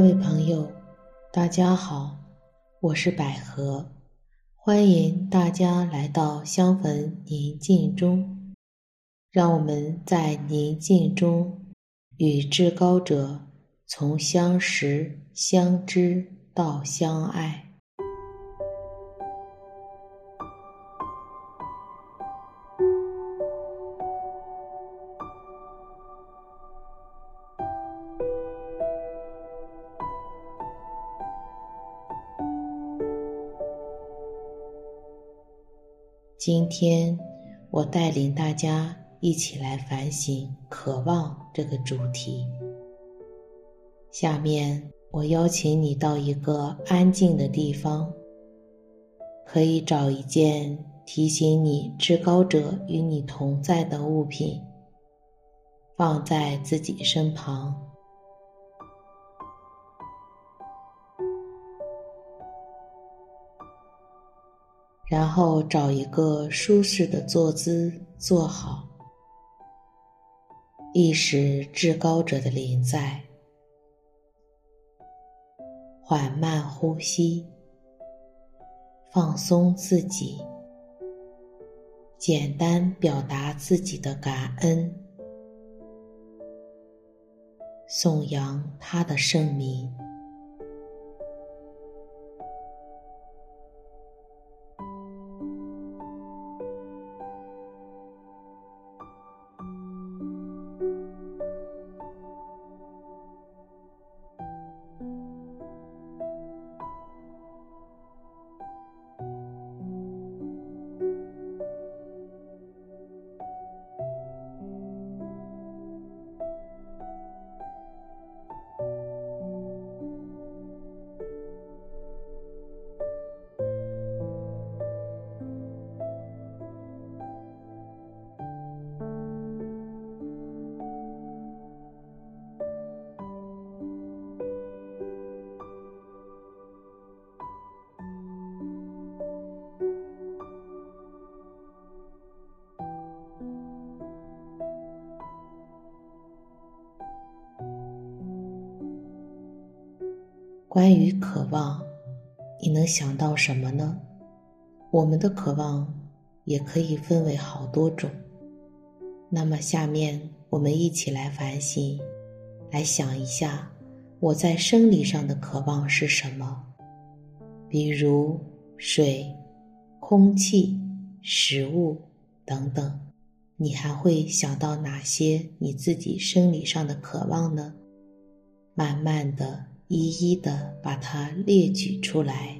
各位朋友，大家好，我是百合，欢迎大家来到相逢宁静中，让我们在宁静中与至高者从相识、相知到相爱。今天，我带领大家一起来反省“渴望”这个主题。下面，我邀请你到一个安静的地方，可以找一件提醒你至高者与你同在的物品，放在自己身旁。然后找一个舒适的坐姿坐好，意识至高者的临在，缓慢呼吸，放松自己，简单表达自己的感恩，颂扬他的圣名。关于渴望，你能想到什么呢？我们的渴望也可以分为好多种。那么，下面我们一起来反省，来想一下，我在生理上的渴望是什么？比如水、空气、食物等等。你还会想到哪些你自己生理上的渴望呢？慢慢的。一一的把它列举出来。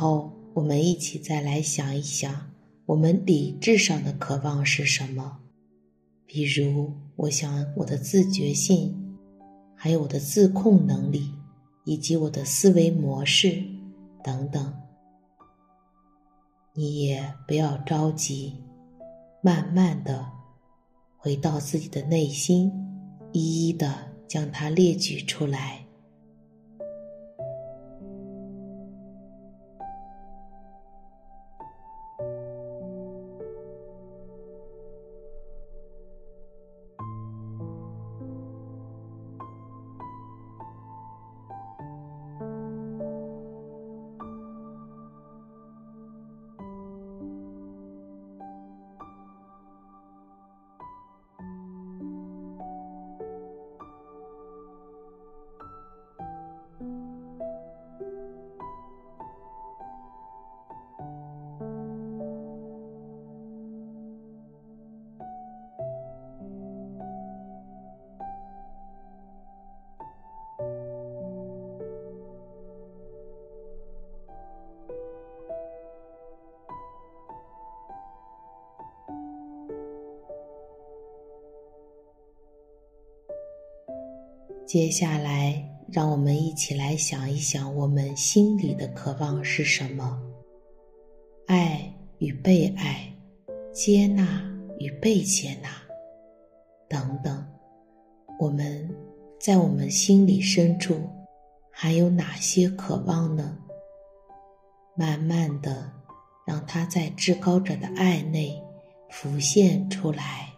后，我们一起再来想一想，我们理智上的渴望是什么？比如，我想我的自觉性，还有我的自控能力，以及我的思维模式等等。你也不要着急，慢慢的回到自己的内心，一一的将它列举出来。接下来，让我们一起来想一想，我们心里的渴望是什么？爱与被爱，接纳与被接纳，等等。我们在我们心里深处还有哪些渴望呢？慢慢的，让它在至高者的爱内浮现出来。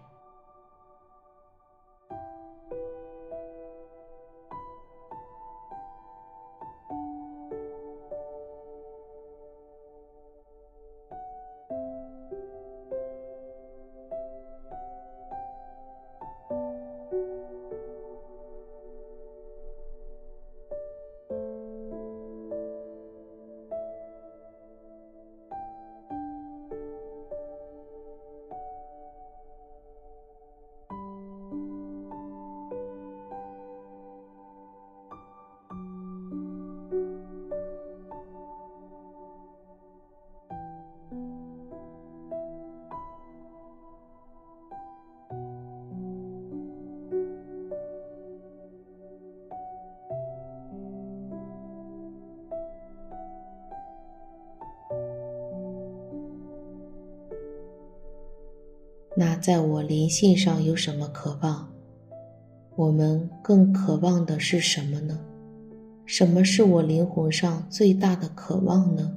那在我灵性上有什么渴望？我们更渴望的是什么呢？什么是我灵魂上最大的渴望呢？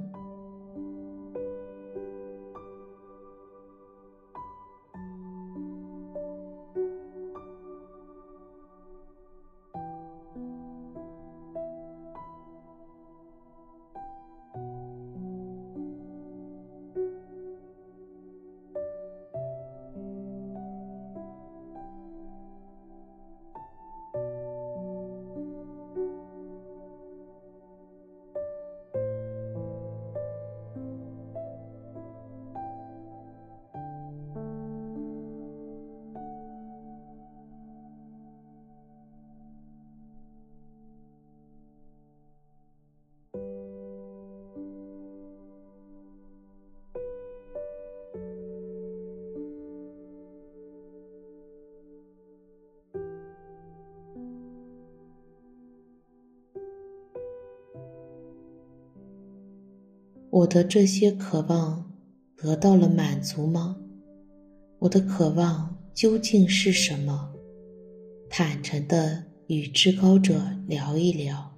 我的这些渴望得到了满足吗？我的渴望究竟是什么？坦诚的与至高者聊一聊。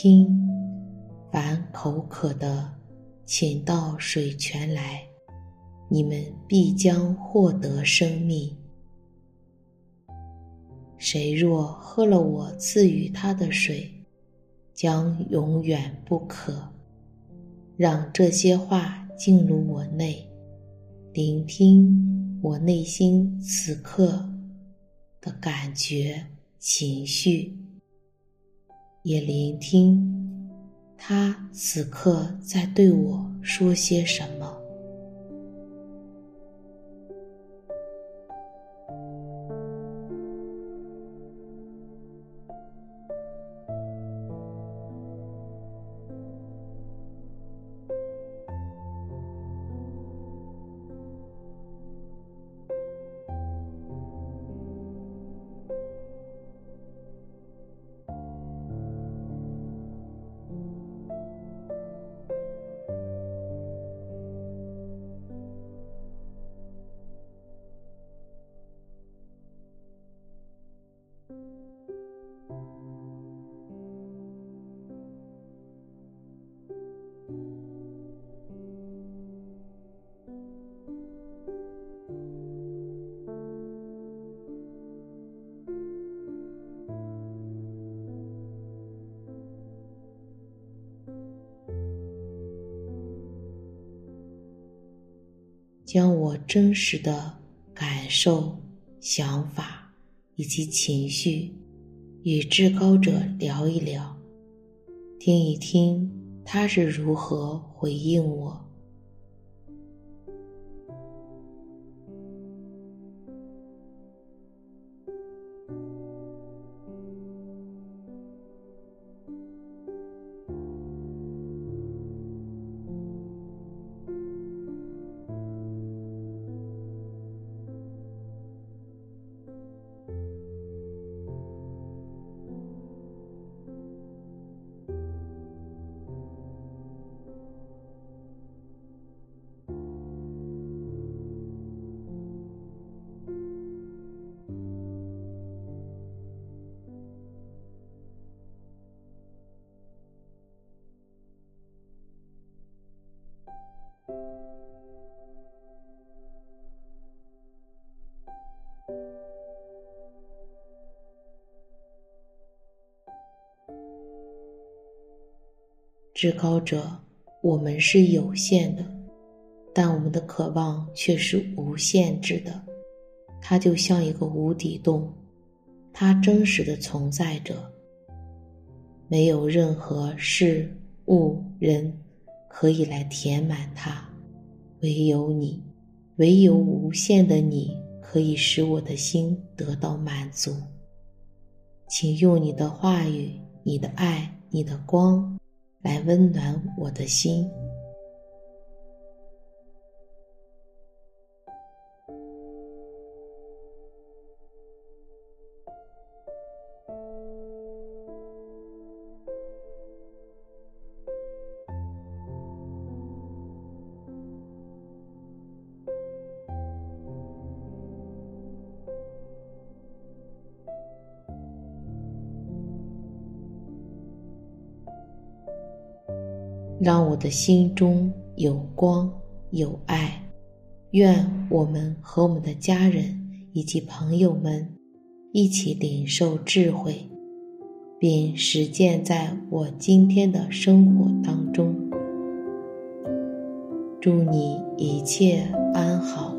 听，凡口渴的，请到水泉来，你们必将获得生命。谁若喝了我赐予他的水，将永远不渴。让这些话进入我内，聆听我内心此刻的感觉、情绪，也聆听他此刻在对我说些什么。将我真实的感受、想法以及情绪与至高者聊一聊，听一听他是如何回应我。至高者，我们是有限的，但我们的渴望却是无限制的。它就像一个无底洞，它真实的存在着，没有任何事物人可以来填满它，唯有你，唯有无限的你可以使我的心得到满足。请用你的话语、你的爱、你的光。来温暖我的心。让我的心中有光有爱，愿我们和我们的家人以及朋友们一起领受智慧，并实践在我今天的生活当中。祝你一切安好。